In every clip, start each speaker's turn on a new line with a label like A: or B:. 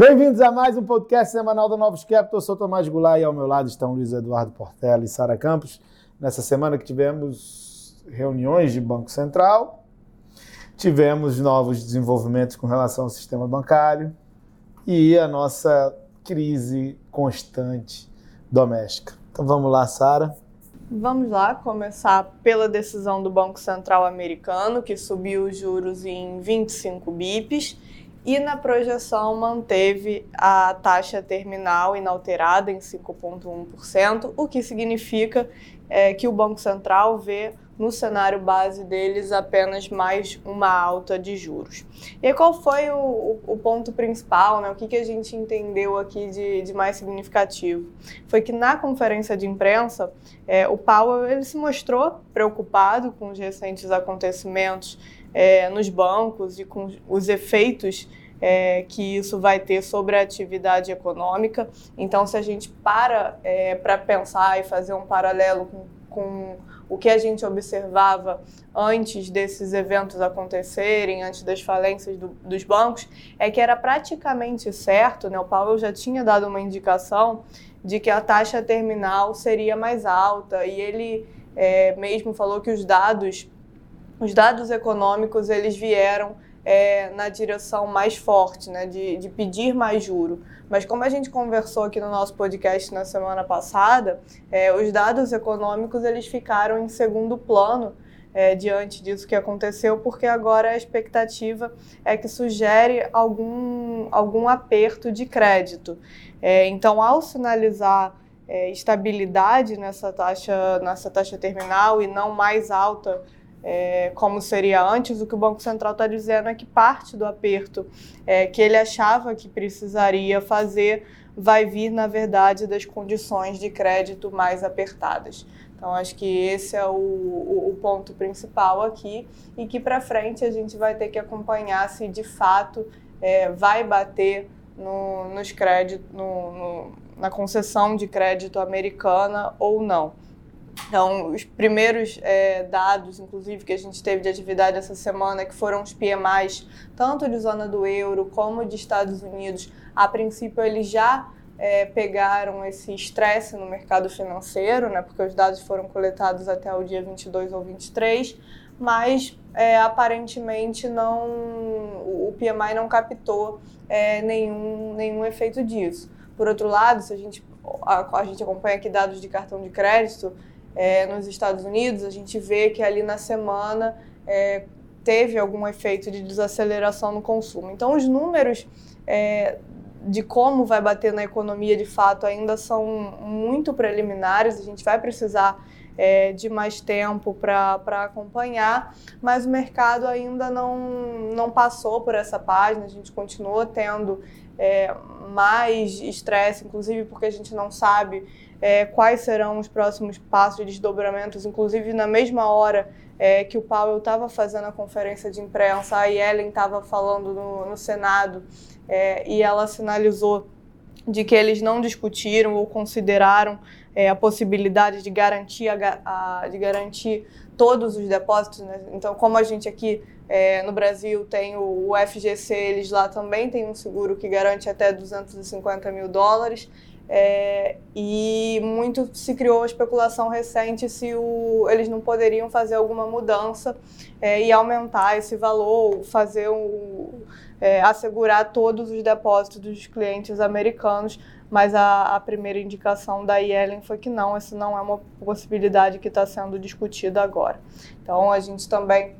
A: Bem-vindos a mais um podcast semanal da Novos Capital. Eu sou Tomás Goulart e ao meu lado estão Luiz Eduardo Portela e Sara Campos. Nessa semana que tivemos reuniões de Banco Central, tivemos novos desenvolvimentos com relação ao sistema bancário e a nossa crise constante doméstica. Então vamos lá, Sara.
B: Vamos lá começar pela decisão do Banco Central americano, que subiu os juros em 25 bips e na projeção manteve a taxa terminal inalterada em 5,1%, o que significa é, que o Banco Central vê no cenário base deles apenas mais uma alta de juros. E qual foi o, o ponto principal, né? o que, que a gente entendeu aqui de, de mais significativo? Foi que na conferência de imprensa, é, o Powell ele se mostrou preocupado com os recentes acontecimentos é, nos bancos e com os efeitos é, que isso vai ter sobre a atividade econômica. Então, se a gente para é, para pensar e fazer um paralelo com, com o que a gente observava antes desses eventos acontecerem, antes das falências do, dos bancos, é que era praticamente certo, né? o Paulo já tinha dado uma indicação de que a taxa terminal seria mais alta e ele é, mesmo falou que os dados os dados econômicos eles vieram é, na direção mais forte, né, de, de pedir mais juro. Mas como a gente conversou aqui no nosso podcast na semana passada, é, os dados econômicos eles ficaram em segundo plano é, diante disso que aconteceu, porque agora a expectativa é que sugere algum, algum aperto de crédito. É, então, ao sinalizar é, estabilidade nessa taxa, nessa taxa terminal e não mais alta é, como seria antes, o que o Banco Central está dizendo é que parte do aperto é, que ele achava que precisaria fazer vai vir, na verdade, das condições de crédito mais apertadas. Então, acho que esse é o, o, o ponto principal aqui e que para frente a gente vai ter que acompanhar se de fato é, vai bater no, nos créditos, no, no, na concessão de crédito americana ou não. Então, os primeiros é, dados, inclusive, que a gente teve de atividade essa semana, que foram os PMIs, tanto de zona do euro como de Estados Unidos, a princípio eles já é, pegaram esse estresse no mercado financeiro, né, porque os dados foram coletados até o dia 22 ou 23, mas é, aparentemente não, o PMI não captou é, nenhum, nenhum efeito disso. Por outro lado, se a gente, a, a gente acompanha aqui dados de cartão de crédito, é, nos Estados Unidos, a gente vê que ali na semana é, teve algum efeito de desaceleração no consumo. Então, os números é, de como vai bater na economia de fato ainda são muito preliminares, a gente vai precisar é, de mais tempo para acompanhar, mas o mercado ainda não, não passou por essa página, a gente continua tendo é, mais estresse, inclusive porque a gente não sabe é, quais serão os próximos passos de desdobramentos, inclusive na mesma hora é, que o Powell estava fazendo a conferência de imprensa, a Yellen estava falando no, no Senado é, e ela sinalizou de que eles não discutiram ou consideraram é, a possibilidade de garantir, a, a, de garantir todos os depósitos. Né? Então, como a gente aqui é, no Brasil tem o, o FGC, eles lá também têm um seguro que garante até 250 mil dólares. É, e muito se criou a especulação recente se o, eles não poderiam fazer alguma mudança é, e aumentar esse valor, fazer é, assegurar todos os depósitos dos clientes americanos, mas a, a, primeira indicação da Yellen foi que não, essa não é uma possibilidade que está sendo discutida agora. Então a gente também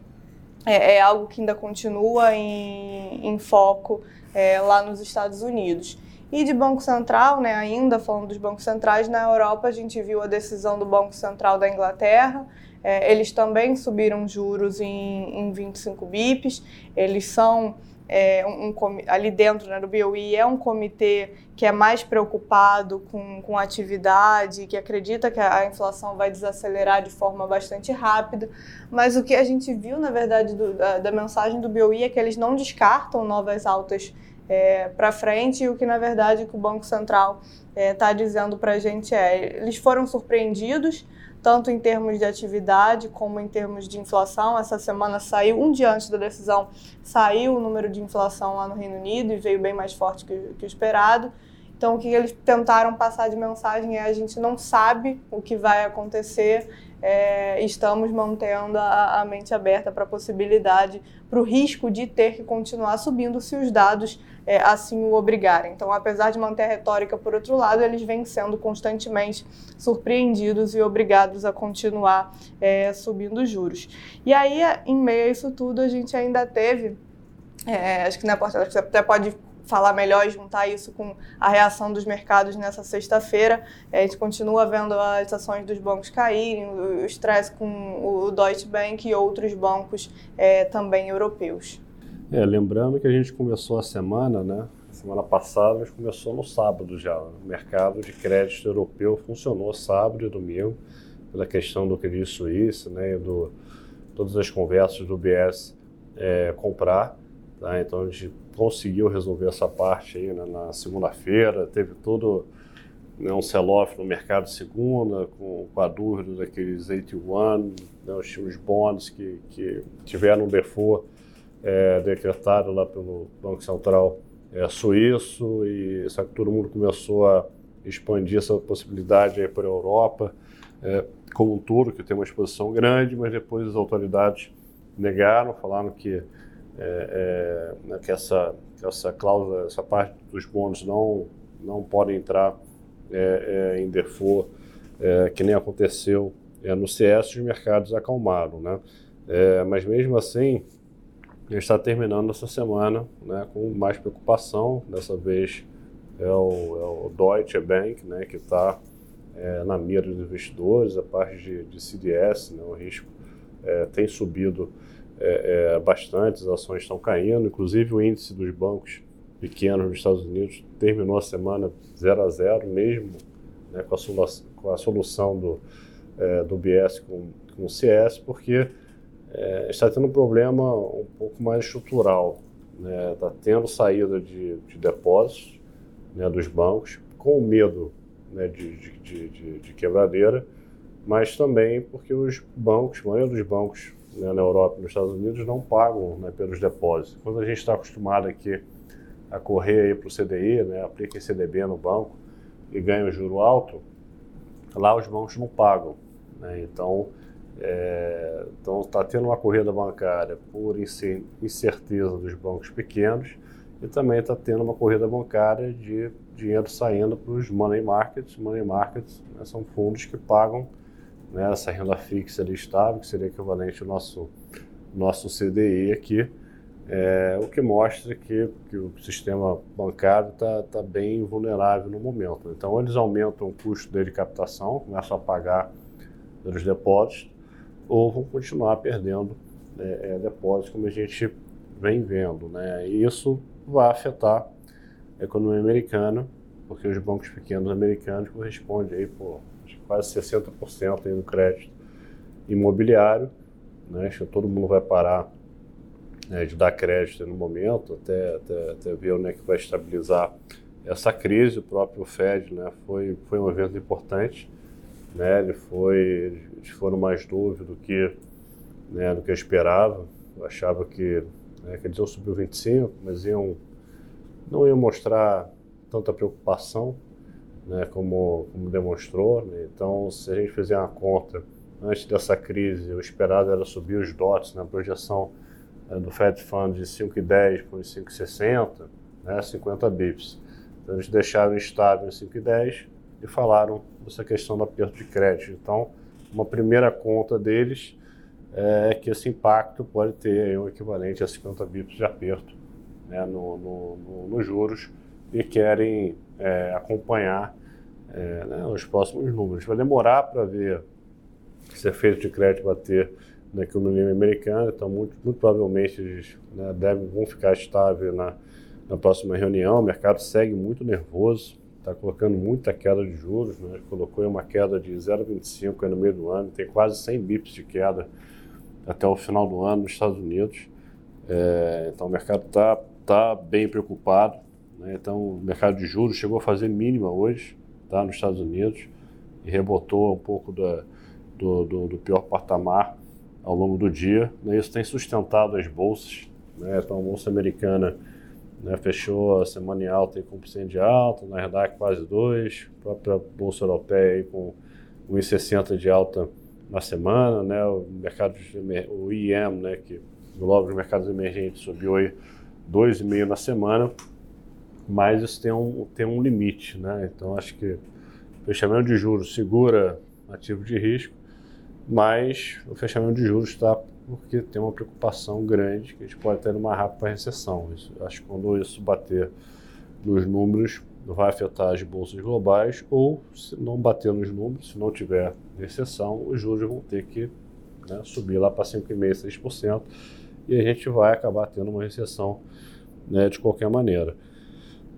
B: é, é algo que ainda continua em, em foco é, lá nos Estados Unidos. E de Banco Central, né, ainda falando dos bancos centrais, na Europa a gente viu a decisão do Banco Central da Inglaterra. É, eles também subiram juros em, em 25 bips. Eles são é, um, um, ali dentro né, do BOE é um comitê que é mais preocupado com, com atividade, que acredita que a inflação vai desacelerar de forma bastante rápida. Mas o que a gente viu, na verdade, do, da, da mensagem do BOE é que eles não descartam novas altas é, para frente e o que na verdade que o Banco Central está é, tá dizendo para a gente é eles foram surpreendidos tanto em termos de atividade como em termos de inflação. Essa semana saiu, um dia antes da decisão, saiu o número de inflação lá no Reino Unido e veio bem mais forte que, que o esperado. Então, o que eles tentaram passar de mensagem é: a gente não sabe o que vai acontecer, é, estamos mantendo a, a mente aberta para a possibilidade, para o risco de ter que continuar subindo se os dados é, assim o obrigarem. Então, apesar de manter a retórica por outro lado, eles vêm sendo constantemente surpreendidos e obrigados a continuar é, subindo juros. E aí, em meio a isso tudo, a gente ainda teve. É, acho que na porta você até pode falar melhor e juntar isso com a reação dos mercados nessa sexta-feira. É, a gente continua vendo as ações dos bancos caírem, o estresse com o Deutsche Bank e outros bancos é, também europeus.
C: É, lembrando que a gente começou a semana, né? Semana passada, gente começou no sábado já. O mercado de crédito europeu funcionou sábado e domingo, pela questão do Credit Suisse, né? E do, todas as conversas do BS é, comprar. Tá? Então a gente conseguiu resolver essa parte aí né, na segunda-feira, teve todo né, um sell-off no mercado segunda, com, com a dúvida daqueles 81, né, os, os bonds que, que tiveram um default é, decretado lá pelo Banco Central é, suíço, e que todo mundo começou a expandir essa possibilidade para a Europa, é, como um todo, que tem uma exposição grande, mas depois as autoridades negaram, falaram que é, é, que essa, essa cláusula, essa parte dos bônus não, não podem entrar é, é em default, é, que nem aconteceu é, no CS, os mercados acalmaram. Né? mas mesmo assim, está terminando essa semana né, com mais preocupação, dessa vez é o, é o Deutsche Bank, né, que está na mira dos investidores, a parte de, de CDS, né, o risco tem subido é, é, bastante, as ações estão caindo, inclusive o índice dos bancos pequenos nos Estados Unidos terminou a semana 0 a 0 mesmo né, com, a solução, com, a solução do, é, do BS com, com o CS, porque é, está tendo um problema um pouco mais estrutural. Está né, tá tendo saída de, de depósitos né, dos bancos, com medo né, de, de, de, de quebradeira, mas também porque os bancos, a maioria dos bancos né, na Europa e nos Estados Unidos não pagam né, pelos depósitos. Quando a gente está acostumado aqui a correr para o CDI, né, aplica em CDB no banco e ganha um juro alto, lá os bancos não pagam. Né, então, é, então está tendo uma corrida bancária por incerteza dos bancos pequenos e também está tendo uma corrida bancária de dinheiro saindo para os money markets. Money markets né, são fundos que pagam né, essa renda fixa ali estável, que seria equivalente ao nosso, nosso CDI aqui, é, o que mostra que, que o sistema bancário está tá bem vulnerável no momento. Então, eles aumentam o custo dele de captação, começam a pagar pelos depósitos, ou vão continuar perdendo é, é, depósitos, como a gente vem vendo. Né? E isso vai afetar a economia americana, porque os bancos pequenos americanos correspondem aí por quase 60% aí no crédito imobiliário. Né? Acho que todo mundo vai parar né, de dar crédito no momento, até, até, até ver onde é que vai estabilizar essa crise. O próprio Fed né, foi, foi um evento importante. Né? Ele foi, eles foram mais dúvidos do que, né, do que eu esperava. Eu achava que, né, que eles iam subir 25, mas iam, não iam mostrar tanta preocupação né, como, como demonstrou. Né? Então, se a gente fizer uma conta, antes dessa crise, o esperado era subir os DOTs na né, projeção né, do Fed Fund de 5,10 para 5,60, né, 50 bips. Então, eles deixaram estável em 5,10 e falaram dessa questão do aperto de crédito. Então, uma primeira conta deles é que esse impacto pode ter um equivalente a 50 bips de aperto né, no, no, no, nos juros e querem é, acompanhar é, né, os próximos números. Vai demorar para ver se efeito de crédito vai ter na economia americana, então muito, muito provavelmente eles né, devem, vão ficar estáveis na, na próxima reunião. O mercado segue muito nervoso, está colocando muita queda de juros, né, colocou uma queda de 0,25 no meio do ano, tem quase 100 bips de queda até o final do ano nos Estados Unidos. É, então o mercado está tá bem preocupado. Né, então o mercado de juros chegou a fazer mínima hoje tá, nos Estados Unidos e rebotou um pouco da, do, do, do pior patamar ao longo do dia. Né? Isso tem sustentado as bolsas. Né? Então, a bolsa americana né, fechou a semana em alta com 1% de alta, na verdade quase 2%, a própria bolsa europeia aí com 1,60 de alta na semana, né, o mercado o IEM, né, que engloba os mercados emergentes, subiu aí 2,5 na semana, mas isso tem um, tem um limite, né? Então acho que fechamento de juros segura ativo de risco, mas o fechamento de juros está porque tem uma preocupação grande que a gente pode ter uma rápida recessão. Isso, acho que quando isso bater nos números, vai afetar as bolsas globais, ou se não bater nos números, se não tiver recessão, os juros vão ter que né, subir lá para 5,5%, 6%, e a gente vai acabar tendo uma recessão né, de qualquer maneira.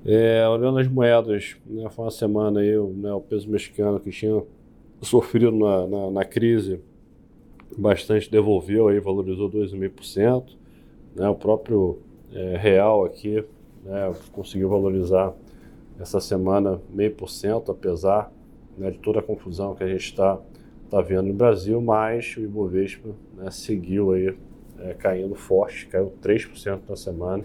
C: É, olhando as moedas, né, foi uma semana aí, né, o peso mexicano que tinha sofrido na, na, na crise bastante devolveu aí, valorizou 2,5%. Né, o próprio é, real aqui né, conseguiu valorizar essa semana meio por cento, apesar né, de toda a confusão que a gente está tá vendo no Brasil, mas o Ibovespa né, seguiu aí é, caindo forte, caiu 3% na semana,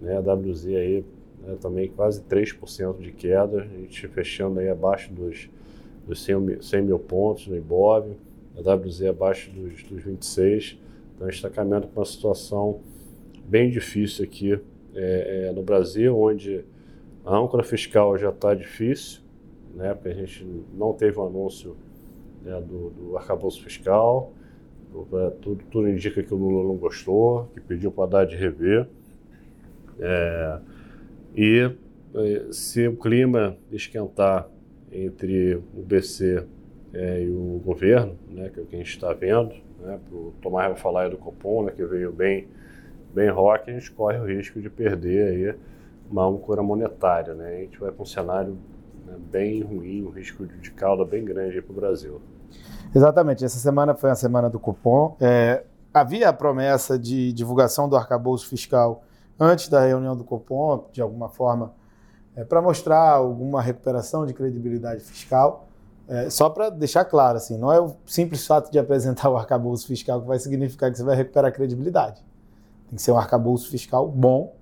C: né, a WZ aí né, também quase 3% de queda, a gente fechando aí abaixo dos, dos 100, mil, 100 mil pontos no Ibov, a WZ abaixo dos, dos 26, então a gente está caminhando para uma situação bem difícil aqui é, é, no Brasil, onde a âncora fiscal já está difícil, né, porque a gente não teve o um anúncio né, do, do arcabouço fiscal, tudo, tudo indica que o Lula não gostou, que pediu para dar de rever. É, e é, se o clima esquentar entre o BC é, e o governo, né, que é o que a gente está vendo, né, o Tomás vai falar aí do Copom, né, que veio bem, bem rock, a gente corre o risco de perder aí uma âncora monetária. Né, a gente vai para um cenário né, bem ruim, um risco de cauda bem grande para o Brasil.
A: Exatamente, essa semana foi a semana do cupom. É, havia a promessa de divulgação do arcabouço fiscal antes da reunião do cupom, de alguma forma, é, para mostrar alguma recuperação de credibilidade fiscal. É, só para deixar claro, assim, não é o simples fato de apresentar o arcabouço fiscal que vai significar que você vai recuperar a credibilidade. Tem que ser um arcabouço fiscal bom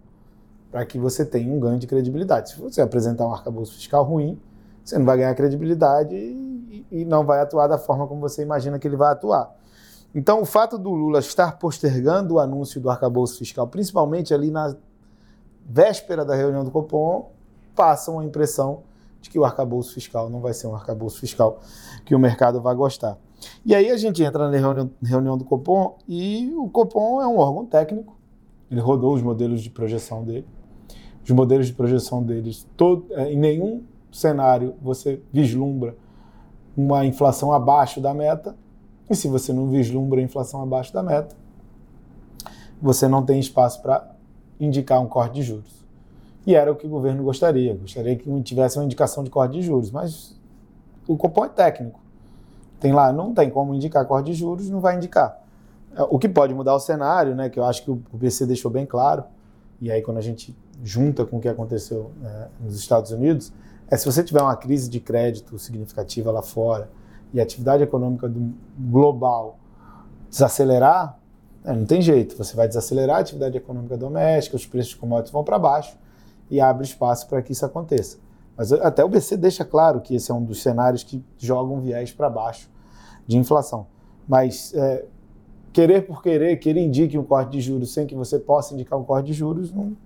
A: para que você tenha um ganho de credibilidade. Se você apresentar um arcabouço fiscal ruim, você não vai ganhar credibilidade e, e não vai atuar da forma como você imagina que ele vai atuar. Então, o fato do Lula estar postergando o anúncio do arcabouço fiscal, principalmente ali na véspera da reunião do Copom, passa uma impressão de que o arcabouço fiscal não vai ser um arcabouço fiscal que o mercado vai gostar. E aí a gente entra na reunião, do Copom e o Copom é um órgão técnico, ele rodou os modelos de projeção dele. Os modelos de projeção deles, todo, é, em nenhum cenário você vislumbra uma inflação abaixo da meta, e se você não vislumbra a inflação abaixo da meta, você não tem espaço para indicar um corte de juros. E era o que o governo gostaria, gostaria que tivesse uma indicação de corte de juros, mas o cupom é técnico. Tem lá, não tem como indicar corte de juros, não vai indicar. O que pode mudar o cenário, né, que eu acho que o BC deixou bem claro, e aí quando a gente junta com o que aconteceu né, nos Estados Unidos, é se você tiver uma crise de crédito significativa lá fora e a atividade econômica do global desacelerar, é, não tem jeito. Você vai desacelerar a atividade econômica doméstica, os preços de commodities vão para baixo e abre espaço para que isso aconteça. Mas até o BC deixa claro que esse é um dos cenários que jogam viés para baixo de inflação. Mas é, querer por querer, que ele indique um corte de juros sem que você possa indicar um corte de juros, não,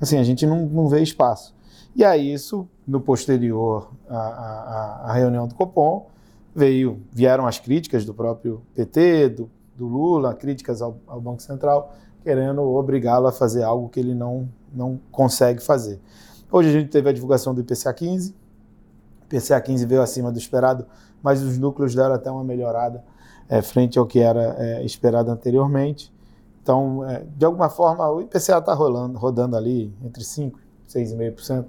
A: assim, a gente não, não vê espaço. E aí isso, no posterior à, à, à reunião do Copom, veio, vieram as críticas do próprio PT, do, do Lula, críticas ao, ao Banco Central, querendo obrigá-lo a fazer algo que ele não, não consegue fazer. Hoje a gente teve a divulgação do IPCA 15, o IPCA 15 veio acima do esperado, mas os núcleos deram até uma melhorada é, frente ao que era é, esperado anteriormente. Então, é, de alguma forma, o IPCA está rodando ali entre 5% e 6,5%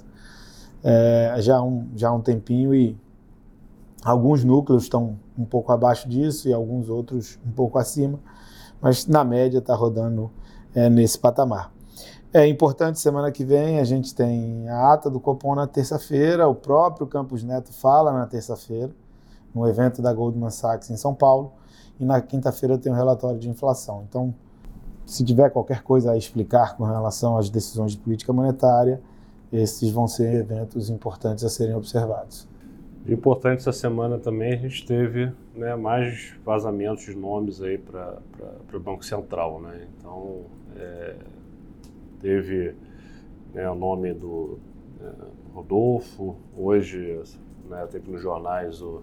A: é, já, um, já há um tempinho e alguns núcleos estão um pouco abaixo disso e alguns outros um pouco acima, mas na média está rodando é, nesse patamar. É importante, semana que vem a gente tem a ata do Copom na terça-feira, o próprio Campos Neto fala na terça-feira, no evento da Goldman Sachs em São Paulo. E na quinta-feira tem um relatório de inflação. Então, se tiver qualquer coisa a explicar com relação às decisões de política monetária, esses vão ser eventos importantes a serem observados.
C: Importante essa semana também a gente teve né, mais vazamentos de nomes aí para o Banco Central, né? Então é, teve né, o nome do é, Rodolfo, hoje né, teve nos jornais o,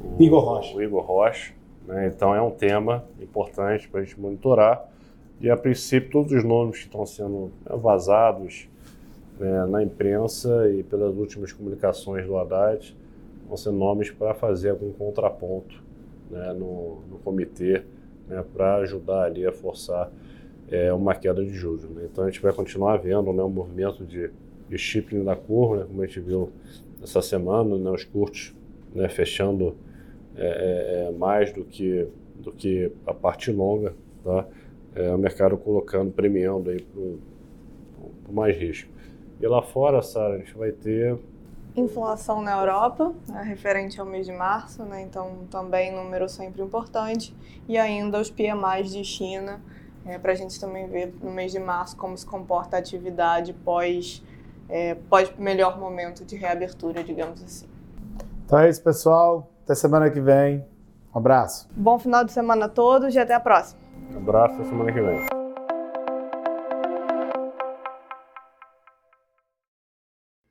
A: o Igor Rocha.
C: O Igor Rocha né? Então é um tema importante para a gente monitorar e a princípio todos os nomes que estão sendo né, vazados né, na imprensa e pelas últimas comunicações do Haddad vão ser nomes para fazer algum contraponto né, no, no, comitê né, para ajudar ali a forçar é, uma queda de juros. Né? Então a gente vai continuar vendo né, um movimento de, de shipping da curva, né, como a gente viu essa semana, né, os curtos né, fechando é, é, é mais do que, do que a parte longa. Tá? É, o mercado colocando, premiando aí para mais risco. E lá fora, Sara, a gente vai ter
B: inflação na Europa, né, referente ao mês de março, né, então também número sempre importante, e ainda os PMIs de China, é, para a gente também ver no mês de março como se comporta a atividade pós, é, pós melhor momento de reabertura, digamos assim.
A: Então é isso, pessoal. Até semana que vem. Um abraço.
B: Bom final de semana a todos e até a próxima.
C: Um abraço, até semana que vem.